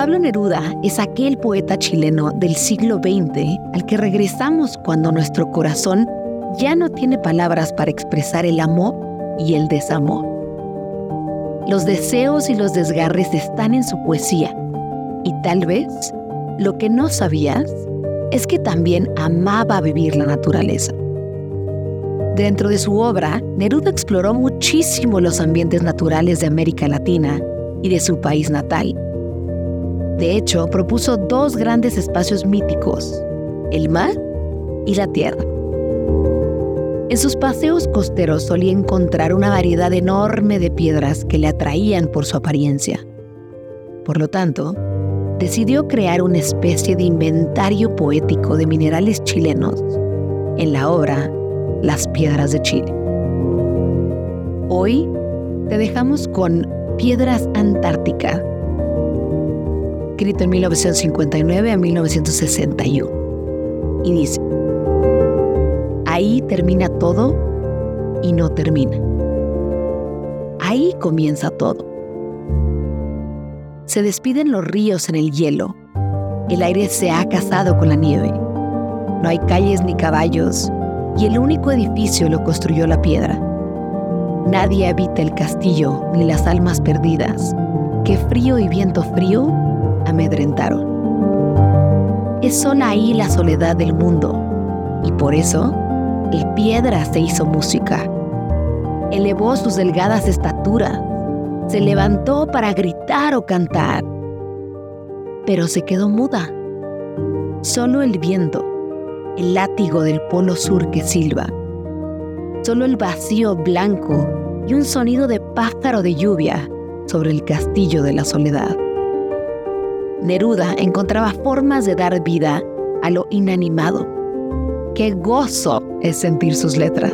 Pablo Neruda es aquel poeta chileno del siglo XX al que regresamos cuando nuestro corazón ya no tiene palabras para expresar el amor y el desamor. Los deseos y los desgarres están en su poesía y tal vez lo que no sabías es que también amaba vivir la naturaleza. Dentro de su obra, Neruda exploró muchísimo los ambientes naturales de América Latina y de su país natal. De hecho, propuso dos grandes espacios míticos, el mar y la tierra. En sus paseos costeros solía encontrar una variedad enorme de piedras que le atraían por su apariencia. Por lo tanto, decidió crear una especie de inventario poético de minerales chilenos en la obra Las Piedras de Chile. Hoy te dejamos con Piedras Antártica, escrito en 1959 a 1961. Y dice, ahí termina todo y no termina. Ahí comienza todo. Se despiden los ríos en el hielo. El aire se ha casado con la nieve. No hay calles ni caballos y el único edificio lo construyó la piedra. Nadie habita el castillo ni las almas perdidas, que frío y viento frío amedrentaron. Es sola ahí la soledad del mundo, y por eso el piedra se hizo música. Elevó sus delgadas estaturas se levantó para gritar o cantar, pero se quedó muda. Solo el viento, el látigo del polo sur que silba, solo el vacío blanco y un sonido de pájaro de lluvia sobre el castillo de la soledad. Neruda encontraba formas de dar vida a lo inanimado. Qué gozo es sentir sus letras.